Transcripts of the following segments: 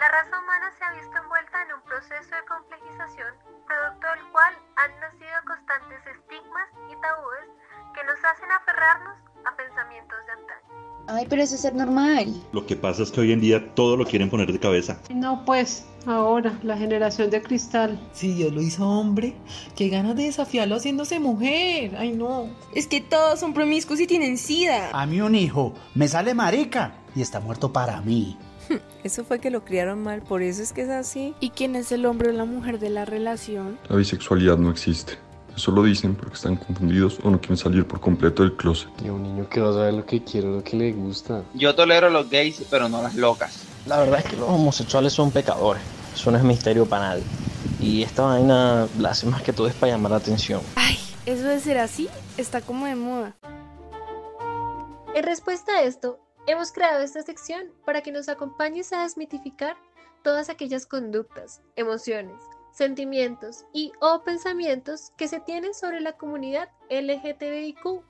La raza humana se ha visto envuelta en un proceso de complejización, producto del cual han nacido constantes estigmas y tabúes que nos hacen aferrarnos a pensamientos de antaño. Ay, pero eso es ser normal. Lo que pasa es que hoy en día todo lo quieren poner de cabeza. No, pues, ahora, la generación de cristal. Si Dios lo hizo hombre, qué ganas de desafiarlo haciéndose mujer. Ay, no. Es que todos son promiscuos y tienen sida. A mí un hijo me sale marica y está muerto para mí. Eso fue que lo criaron mal, por eso es que es así. ¿Y quién es el hombre o la mujer de la relación? La bisexualidad no existe. Eso lo dicen porque están confundidos o no quieren salir por completo del closet. Y un niño que va a saber lo que quiere, lo que le gusta. Yo tolero a los gays, pero no a las locas. La verdad es que los homosexuales son pecadores. Eso no es misterio para nadie. Y esta vaina la hace más que todo es para llamar la atención. Ay, eso de ser así está como de moda. En respuesta a esto, hemos creado esta sección para que nos acompañes a desmitificar todas aquellas conductas, emociones, sentimientos y o pensamientos que se tienen sobre la comunidad LGTBIQ.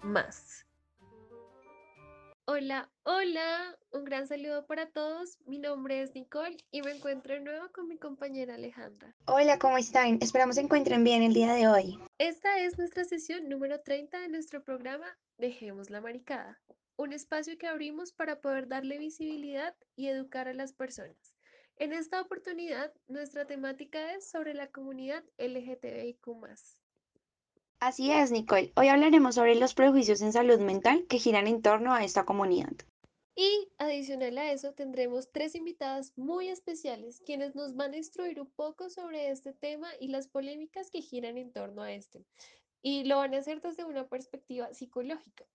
Hola, hola, un gran saludo para todos. Mi nombre es Nicole y me encuentro de nuevo con mi compañera Alejandra. Hola, ¿cómo están? Esperamos se encuentren bien el día de hoy. Esta es nuestra sesión número 30 de nuestro programa Dejemos la Maricada, un espacio que abrimos para poder darle visibilidad y educar a las personas. En esta oportunidad, nuestra temática es sobre la comunidad LGTBIQ. Así es, Nicole. Hoy hablaremos sobre los prejuicios en salud mental que giran en torno a esta comunidad. Y adicional a eso, tendremos tres invitadas muy especiales quienes nos van a instruir un poco sobre este tema y las polémicas que giran en torno a este. Y lo van a hacer desde una perspectiva psicológica.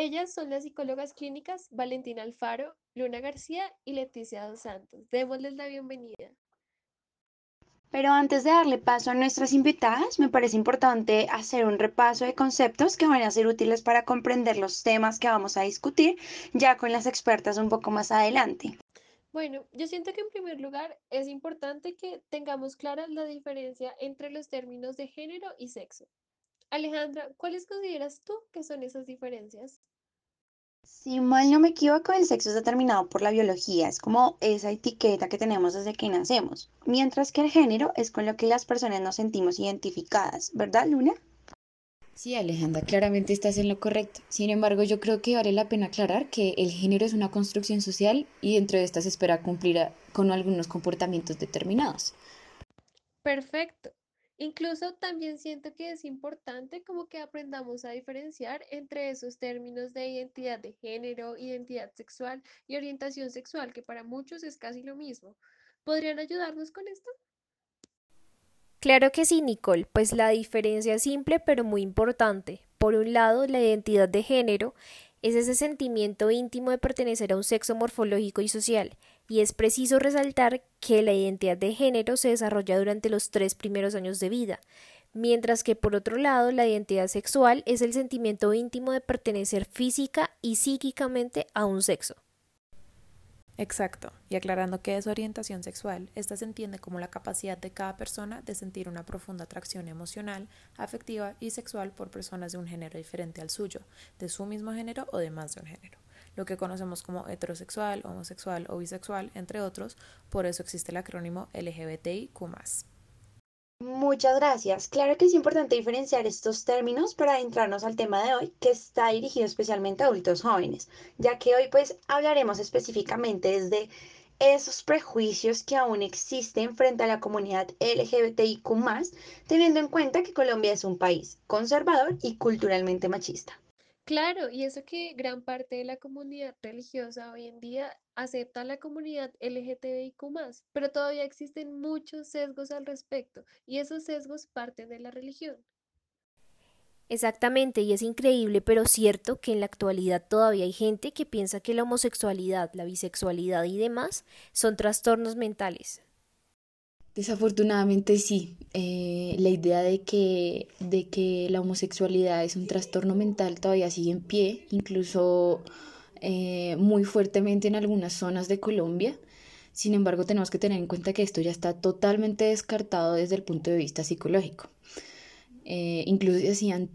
Ellas son las psicólogas clínicas Valentina Alfaro, Luna García y Leticia Dos Santos. Démosles la bienvenida. Pero antes de darle paso a nuestras invitadas, me parece importante hacer un repaso de conceptos que van a ser útiles para comprender los temas que vamos a discutir ya con las expertas un poco más adelante. Bueno, yo siento que en primer lugar es importante que tengamos clara la diferencia entre los términos de género y sexo. Alejandra, ¿cuáles consideras tú que son esas diferencias? Si mal no me equivoco, el sexo es determinado por la biología, es como esa etiqueta que tenemos desde que nacemos, mientras que el género es con lo que las personas nos sentimos identificadas, ¿verdad, Luna? Sí, Alejandra, claramente estás en lo correcto. Sin embargo, yo creo que vale la pena aclarar que el género es una construcción social y dentro de esta se espera cumplir con algunos comportamientos determinados. Perfecto. Incluso también siento que es importante como que aprendamos a diferenciar entre esos términos de identidad de género, identidad sexual y orientación sexual, que para muchos es casi lo mismo. ¿Podrían ayudarnos con esto? Claro que sí, Nicole, pues la diferencia es simple pero muy importante. Por un lado, la identidad de género es ese sentimiento íntimo de pertenecer a un sexo morfológico y social, y es preciso resaltar que la identidad de género se desarrolla durante los tres primeros años de vida, mientras que por otro lado la identidad sexual es el sentimiento íntimo de pertenecer física y psíquicamente a un sexo. Exacto, y aclarando que es orientación sexual, esta se entiende como la capacidad de cada persona de sentir una profunda atracción emocional, afectiva y sexual por personas de un género diferente al suyo, de su mismo género o de más de un género lo que conocemos como heterosexual, homosexual o bisexual, entre otros, por eso existe el acrónimo LGBTIQ. Muchas gracias. Claro que es importante diferenciar estos términos para adentrarnos al tema de hoy, que está dirigido especialmente a adultos jóvenes, ya que hoy pues hablaremos específicamente desde esos prejuicios que aún existen frente a la comunidad LGBTIQ, teniendo en cuenta que Colombia es un país conservador y culturalmente machista. Claro, y eso que gran parte de la comunidad religiosa hoy en día acepta a la comunidad LGTBIQ, pero todavía existen muchos sesgos al respecto, y esos sesgos parten de la religión. Exactamente, y es increíble, pero cierto que en la actualidad todavía hay gente que piensa que la homosexualidad, la bisexualidad y demás son trastornos mentales. Desafortunadamente sí. Eh, la idea de que, de que la homosexualidad es un trastorno mental todavía sigue en pie, incluso eh, muy fuertemente en algunas zonas de Colombia. Sin embargo, tenemos que tener en cuenta que esto ya está totalmente descartado desde el punto de vista psicológico. Eh, incluso hacían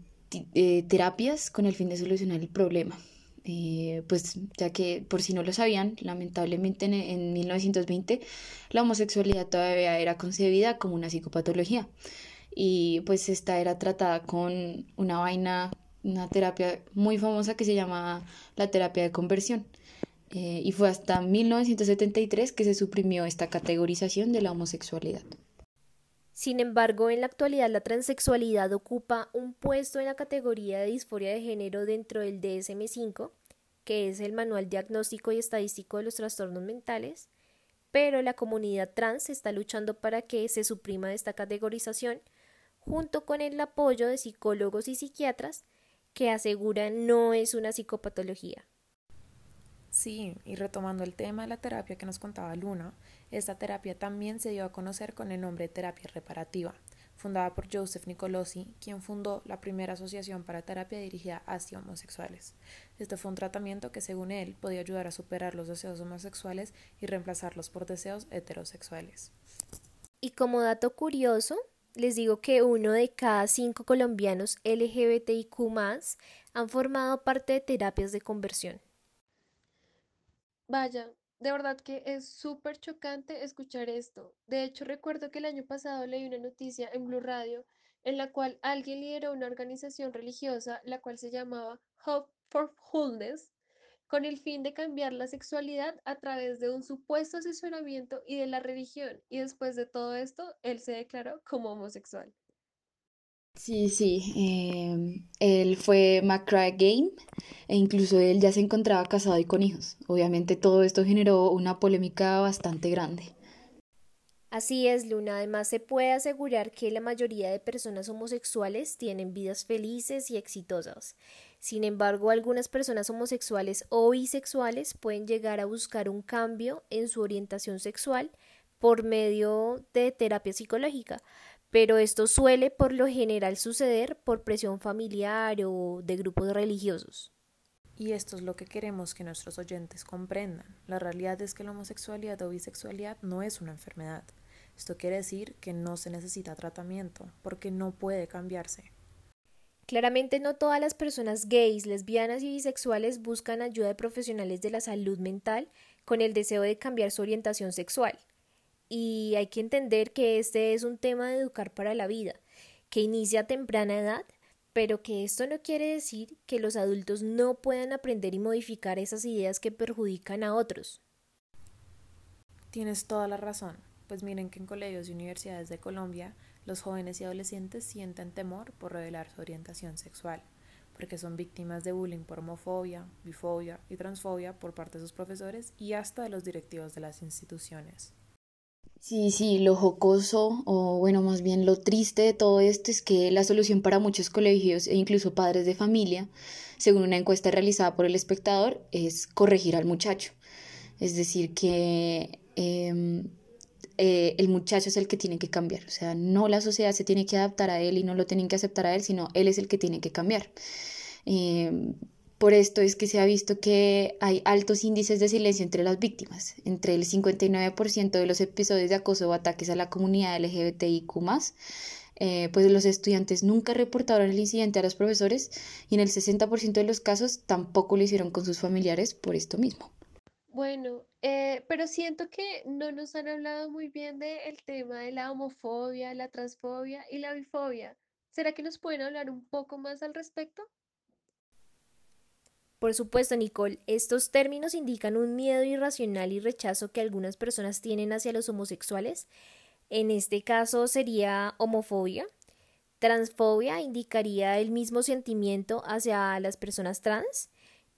terapias con el fin de solucionar el problema. Eh, pues ya que por si no lo sabían, lamentablemente en, en 1920 la homosexualidad todavía era concebida como una psicopatología y pues esta era tratada con una vaina, una terapia muy famosa que se llama la terapia de conversión. Eh, y fue hasta 1973 que se suprimió esta categorización de la homosexualidad. Sin embargo, en la actualidad la transexualidad ocupa un puesto en la categoría de disforia de género dentro del DSM-5, que es el Manual Diagnóstico y Estadístico de los Trastornos Mentales, pero la comunidad trans está luchando para que se suprima esta categorización, junto con el apoyo de psicólogos y psiquiatras que aseguran no es una psicopatología. Sí, y retomando el tema de la terapia que nos contaba Luna, esta terapia también se dio a conocer con el nombre terapia reparativa, fundada por Joseph Nicolosi, quien fundó la primera asociación para terapia dirigida hacia homosexuales. Este fue un tratamiento que, según él, podía ayudar a superar los deseos homosexuales y reemplazarlos por deseos heterosexuales. Y como dato curioso, les digo que uno de cada cinco colombianos LGBTIQ han formado parte de terapias de conversión. Vaya, de verdad que es súper chocante escuchar esto. De hecho, recuerdo que el año pasado leí una noticia en Blue Radio en la cual alguien lideró una organización religiosa, la cual se llamaba Hope for Wholeness, con el fin de cambiar la sexualidad a través de un supuesto asesoramiento y de la religión. Y después de todo esto, él se declaró como homosexual. Sí, sí, em, él fue McCray Game e incluso él ya se encontraba casado y con hijos. Obviamente todo esto generó una polémica bastante grande. Así es, Luna. Además, se puede asegurar que la mayoría de personas homosexuales tienen vidas felices y exitosas. Sin embargo, algunas personas homosexuales o bisexuales pueden llegar a buscar un cambio en su orientación sexual por medio de terapia psicológica, pero esto suele por lo general suceder por presión familiar o de grupos religiosos. Y esto es lo que queremos que nuestros oyentes comprendan. La realidad es que la homosexualidad o bisexualidad no es una enfermedad. Esto quiere decir que no se necesita tratamiento, porque no puede cambiarse. Claramente no todas las personas gays, lesbianas y bisexuales buscan ayuda de profesionales de la salud mental con el deseo de cambiar su orientación sexual y hay que entender que este es un tema de educar para la vida, que inicia a temprana edad, pero que esto no quiere decir que los adultos no puedan aprender y modificar esas ideas que perjudican a otros. Tienes toda la razón, pues miren que en colegios y universidades de Colombia los jóvenes y adolescentes sienten temor por revelar su orientación sexual, porque son víctimas de bullying por homofobia, bifobia y transfobia por parte de sus profesores y hasta de los directivos de las instituciones. Sí, sí, lo jocoso o bueno, más bien lo triste de todo esto es que la solución para muchos colegios e incluso padres de familia, según una encuesta realizada por el espectador, es corregir al muchacho. Es decir, que em, eh, el muchacho es el que tiene que cambiar. O sea, no la sociedad se tiene que adaptar a él y no lo tienen que aceptar a él, sino él es el que tiene que cambiar. Em, por esto es que se ha visto que hay altos índices de silencio entre las víctimas. Entre el 59% de los episodios de acoso o ataques a la comunidad LGBTIQ, eh, pues los estudiantes nunca reportaron el incidente a los profesores y en el 60% de los casos tampoco lo hicieron con sus familiares por esto mismo. Bueno, eh, pero siento que no nos han hablado muy bien del tema de la homofobia, la transfobia y la bifobia. ¿Será que nos pueden hablar un poco más al respecto? Por supuesto, Nicole, estos términos indican un miedo irracional y rechazo que algunas personas tienen hacia los homosexuales. En este caso sería homofobia. Transfobia indicaría el mismo sentimiento hacia las personas trans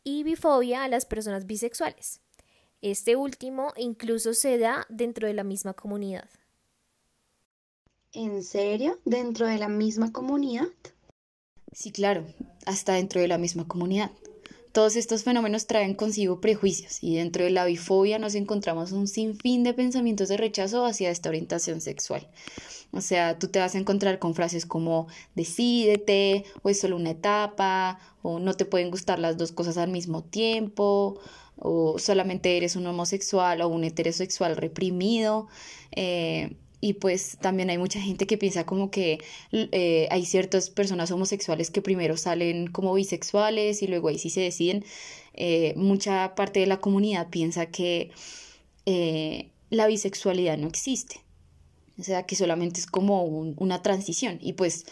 y bifobia a las personas bisexuales. Este último incluso se da dentro de la misma comunidad. ¿En serio? ¿Dentro de la misma comunidad? Sí, claro, hasta dentro de la misma comunidad. Todos estos fenómenos traen consigo prejuicios y dentro de la bifobia nos encontramos un sinfín de pensamientos de rechazo hacia esta orientación sexual. O sea, tú te vas a encontrar con frases como decídete, o es solo una etapa, o no te pueden gustar las dos cosas al mismo tiempo, o solamente eres un homosexual o un heterosexual reprimido. Eh, y pues también hay mucha gente que piensa como que eh, hay ciertas personas homosexuales que primero salen como bisexuales y luego ahí sí se deciden. eh, mucha parte de la comunidad piensa que eh, la bisexualidad no existe, o sea, que solamente es como una transición y pues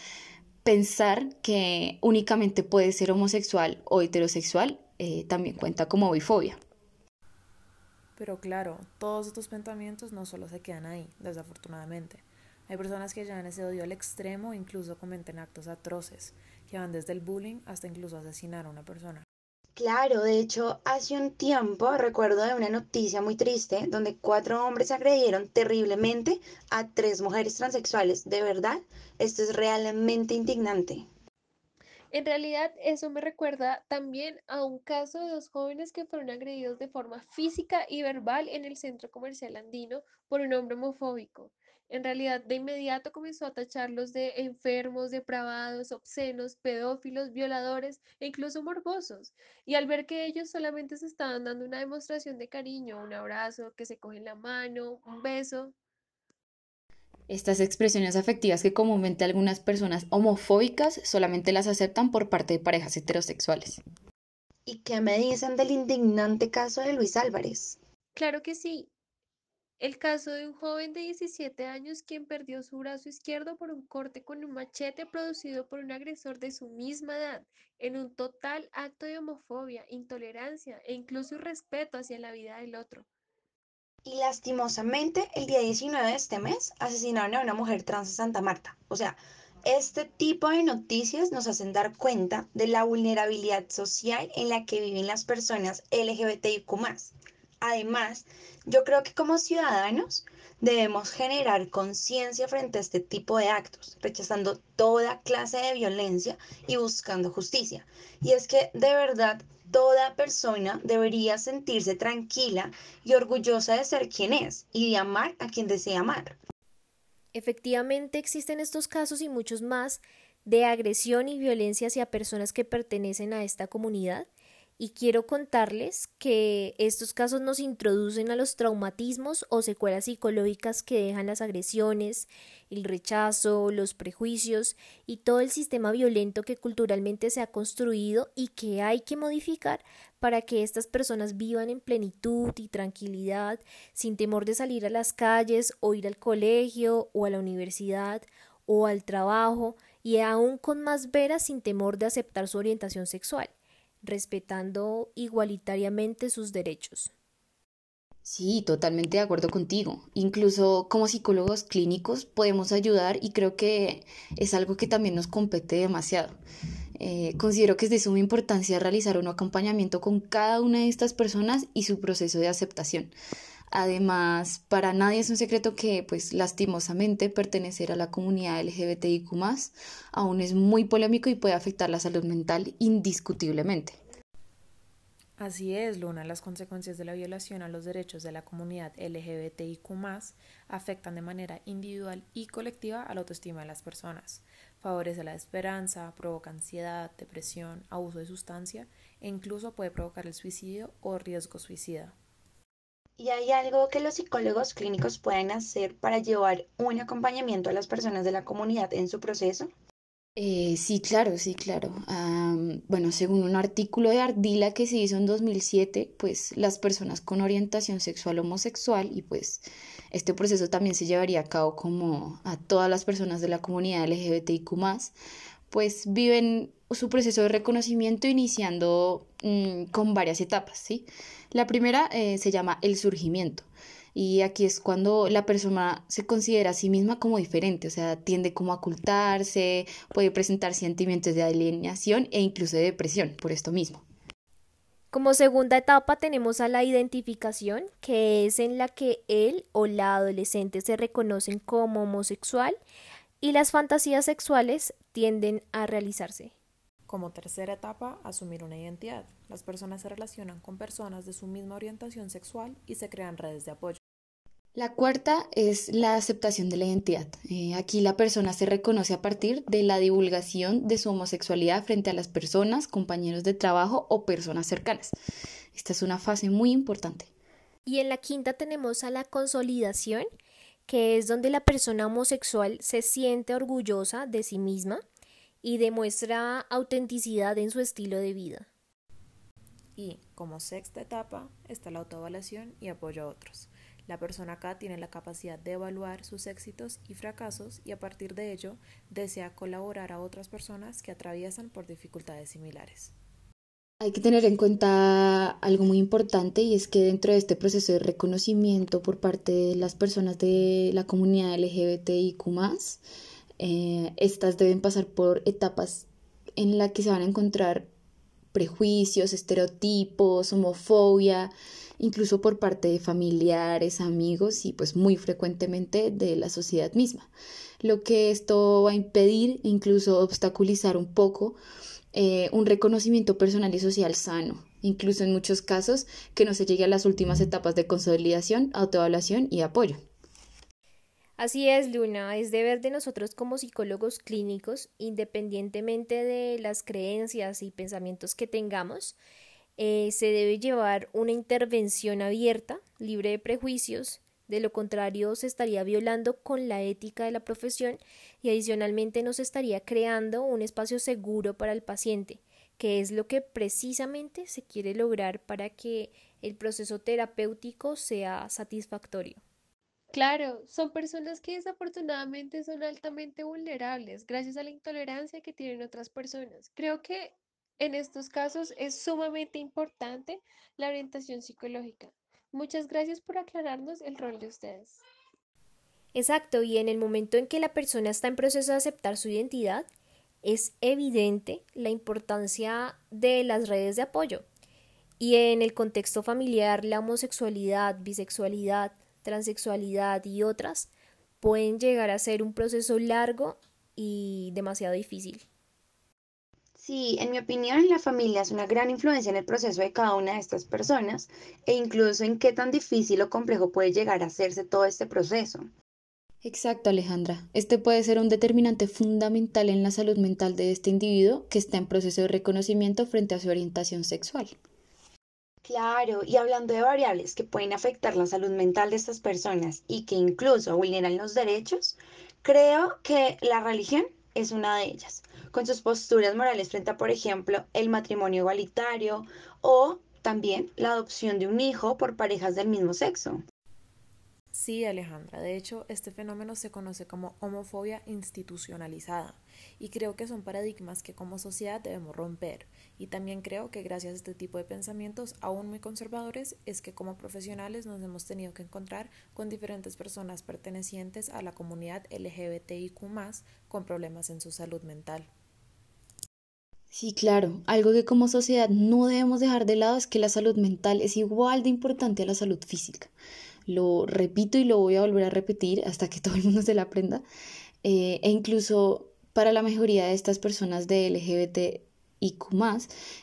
pensar que únicamente puede ser homosexual o heterosexual también cuenta como bifobia. Pero claro, todos estos pensamientos no solo se quedan ahí, desafortunadamente. Hay personas que llevan ese odio al extremo e incluso cometen actos atroces, que van desde el bullying hasta incluso asesinar a una persona. Claro, de hecho, hace un tiempo recuerdo de una noticia muy triste donde cuatro hombres agredieron terriblemente a tres mujeres transexuales. De verdad, esto es realmente indignante. En realidad, eso me recuerda también a un caso de dos jóvenes que fueron agredidos de forma física y verbal en el centro comercial andino por un hombre homofóbico. En realidad, de inmediato comenzó a tacharlos de enfermos, depravados, obscenos, pedófilos, violadores e incluso morbosos. Y al ver que ellos solamente se estaban dando una demostración de cariño, un abrazo, que se cogen la mano, un beso. Estas expresiones afectivas que comúnmente algunas personas homofóbicas solamente las aceptan por parte de parejas heterosexuales. ¿Y qué me dicen del indignante caso de Luis Álvarez? Claro que sí, el caso de un joven de 17 años quien perdió su brazo izquierdo por un corte con un machete producido por un agresor de su misma edad, en un total acto de homofobia, intolerancia e incluso irrespeto hacia la vida del otro. Y lastimosamente, el día 19 de este mes asesinaron a una mujer trans en Santa Marta. O sea, este tipo de noticias nos hacen dar cuenta de la vulnerabilidad social en la que viven las personas LGBTIQ. Además, yo creo que como ciudadanos debemos generar conciencia frente a este tipo de actos, rechazando toda clase de violencia y buscando justicia. Y es que de verdad toda persona debería sentirse tranquila y orgullosa de ser quien es y de amar a quien desea amar. Efectivamente existen estos casos y muchos más de agresión y violencia hacia personas que pertenecen a esta comunidad y quiero contarles que estos casos nos introducen a los traumatismos o secuelas psicológicas que dejan las agresiones, el rechazo, los prejuicios y todo el sistema violento que culturalmente se ha construido y que hay que modificar para que estas personas vivan en plenitud y tranquilidad, sin temor de salir a las calles o ir al colegio o a la universidad o al trabajo y aún con más veras sin temor de aceptar su orientación sexual respetando igualitariamente sus derechos. Sí, totalmente de acuerdo contigo. Incluso como psicólogos clínicos podemos ayudar y creo que es algo que también nos compete demasiado. Eh, considero que es de suma importancia realizar un acompañamiento con cada una de estas personas y su proceso de aceptación. Además, para nadie es un secreto que, pues lastimosamente, pertenecer a la comunidad LGBTIQ aún es muy polémico y puede afectar la salud mental indiscutiblemente. Así es, Luna, las consecuencias de la violación a los derechos de la comunidad LGBTIQ afectan de manera individual y colectiva a la autoestima de las personas. Favorece la esperanza, provoca ansiedad, depresión, abuso de sustancia e incluso puede provocar el suicidio o riesgo suicida. ¿Y hay algo que los psicólogos clínicos pueden hacer para llevar un acompañamiento a las personas de la comunidad en su proceso? Eh, sí, claro, sí, claro. bueno, según un artículo de Ardila que se hizo en 2007, pues las personas con orientación sexual homosexual y pues este proceso también se llevaría a cabo como a todas las personas de la comunidad LGBTIQ pues viven su proceso de reconocimiento iniciando mm, con varias etapas, ¿sí? La primera eh, se llama el surgimiento. Y aquí es cuando la persona se considera a sí misma como diferente, o sea, tiende como a ocultarse, puede presentar sentimientos de alienación e incluso de depresión por esto mismo. Como segunda etapa tenemos a la identificación, que es en la que él o la adolescente se reconocen como homosexual y las fantasías sexuales tienden a realizarse. Como tercera etapa, asumir una identidad. Las personas se relacionan con personas de su misma orientación sexual y se crean redes de apoyo. La cuarta es la aceptación de la identidad. Eh, aquí la persona se reconoce a partir de la divulgación de su homosexualidad frente a las personas, compañeros de trabajo o personas cercanas. Esta es una fase muy importante. Y en la quinta tenemos a la consolidación, que es donde la persona homosexual se siente orgullosa de sí misma y demuestra autenticidad en su estilo de vida. Y, como sexta etapa, está la autoevaluación y apoyo a otros. La persona acá tiene la capacidad de evaluar sus éxitos y fracasos y a partir de ello desea colaborar a otras personas que atraviesan por dificultades similares. Hay que tener en cuenta algo muy importante y es que dentro de este proceso de reconocimiento por parte de las personas de la comunidad LGBTIQ, eh, estas deben pasar por etapas en las que se van a encontrar prejuicios, estereotipos, homofobia, incluso por parte de familiares, amigos y pues muy frecuentemente de la sociedad misma. Lo que esto va a impedir, incluso obstaculizar un poco, eh, un reconocimiento personal y social sano, incluso en muchos casos que no se llegue a las últimas etapas de consolidación, autoevaluación y apoyo. Así es, Luna, es deber de nosotros como psicólogos clínicos, independientemente de las creencias y pensamientos que tengamos, eh, se debe llevar una intervención abierta, libre de prejuicios, de lo contrario se estaría violando con la ética de la profesión y adicionalmente nos estaría creando un espacio seguro para el paciente, que es lo que precisamente se quiere lograr para que el proceso terapéutico sea satisfactorio. Claro, son personas que desafortunadamente son altamente vulnerables gracias a la intolerancia que tienen otras personas. Creo que en estos casos es sumamente importante la orientación psicológica. Muchas gracias por aclararnos el rol de ustedes. Exacto, y en el momento en que la persona está en proceso de aceptar su identidad, es evidente la importancia de las redes de apoyo. Y en el contexto familiar, la homosexualidad, bisexualidad, transexualidad y otras pueden llegar a ser un proceso largo y demasiado difícil. Sí, en mi opinión, la familia es una gran influencia en el proceso de cada una de estas personas e incluso en qué tan difícil o complejo puede llegar a hacerse todo este proceso. Exacto, Alejandra. Este puede ser un determinante fundamental en la salud mental de este individuo que está en proceso de reconocimiento frente a su orientación sexual. Claro, y hablando de variables que pueden afectar la salud mental de estas personas y que incluso vulneran los derechos, creo que la religión es una de ellas, con sus posturas morales frente a, por ejemplo, el matrimonio igualitario o también la adopción de un hijo por parejas del mismo sexo. Sí, Alejandra. De hecho, este fenómeno se conoce como homofobia institucionalizada y creo que son paradigmas que como sociedad debemos romper. Y también creo que gracias a este tipo de pensamientos aún muy conservadores es que como profesionales nos hemos tenido que encontrar con diferentes personas pertenecientes a la comunidad LGBTIQ con problemas en su salud mental. Sí, claro. Algo que como sociedad no debemos dejar de lado es que la salud mental es igual de importante a la salud física lo repito y lo voy a volver a repetir hasta que todo el mundo se la aprenda. Eh, e incluso para la mayoría de estas personas de LGBT y Q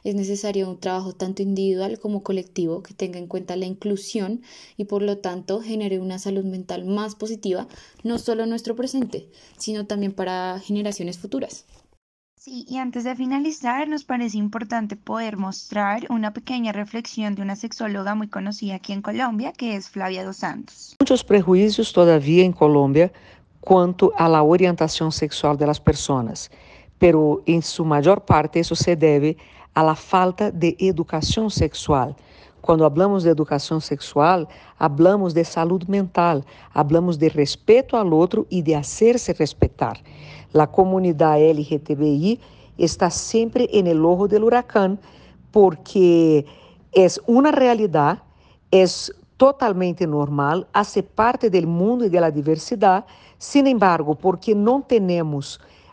es necesario un trabajo tanto individual como colectivo que tenga en cuenta la inclusión y por lo tanto genere una salud mental más positiva, no solo en nuestro presente, sino también para generaciones futuras. Sí, y antes de finalizar, nos parece importante poder mostrar una pequeña reflexión de una sexóloga muy conocida aquí en Colombia, que es Flavia dos Santos. Muchos prejuicios todavía en Colombia cuanto a la orientación sexual de las personas, pero en su mayor parte eso se debe a la falta de educación sexual. Cuando hablamos de educación sexual, hablamos de salud mental, hablamos de respeto al otro y de hacerse respetar. La comunidad LGTBI está siempre en el ojo del huracán porque es una realidad, es totalmente normal, hace parte del mundo y de la diversidad, sin embargo, porque no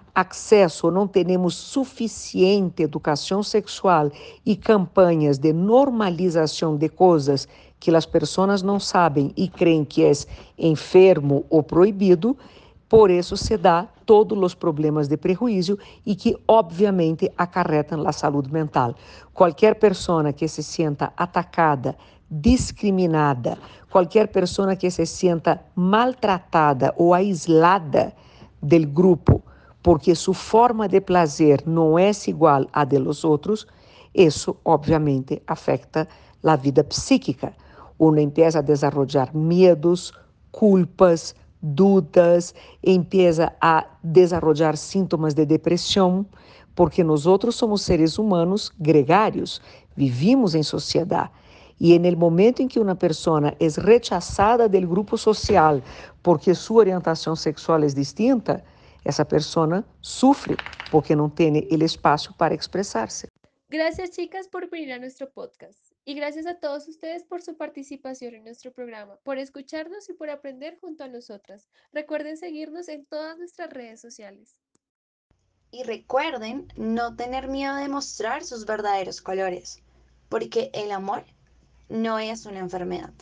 tenemos acceso, não temos suficiente educação sexual e campanhas de normalização de coisas que as pessoas não sabem e creem que é enfermo ou proibido, por isso se dá todos os problemas de prejuízo e que obviamente acarretam a saúde mental. Qualquer pessoa que se sinta atacada, discriminada, qualquer pessoa que se sinta maltratada ou aislada do grupo porque sua forma de prazer não é igual à de los outros, isso obviamente afeta a vida psíquica. Uno empieza a desarrollar medos, culpas, dúvidas, empieza a desarrollar síntomas de depressão, porque nosotros somos seres humanos gregarios, vivimos em sociedade. E no momento em que uma pessoa é rechazada do grupo social porque sua orientação sexual é distinta, essa pessoa sofre porque não tem o espaço para expressar-se. Gracias chicas por venir a nuestro podcast y gracias a todos ustedes por su participación en nuestro programa, por escucharnos y por aprender junto a nosotras. Recuerden seguirnos en todas nuestras redes sociales. Y recuerden no tener miedo de mostrar sus verdaderos colores, porque el amor no es una enfermedad.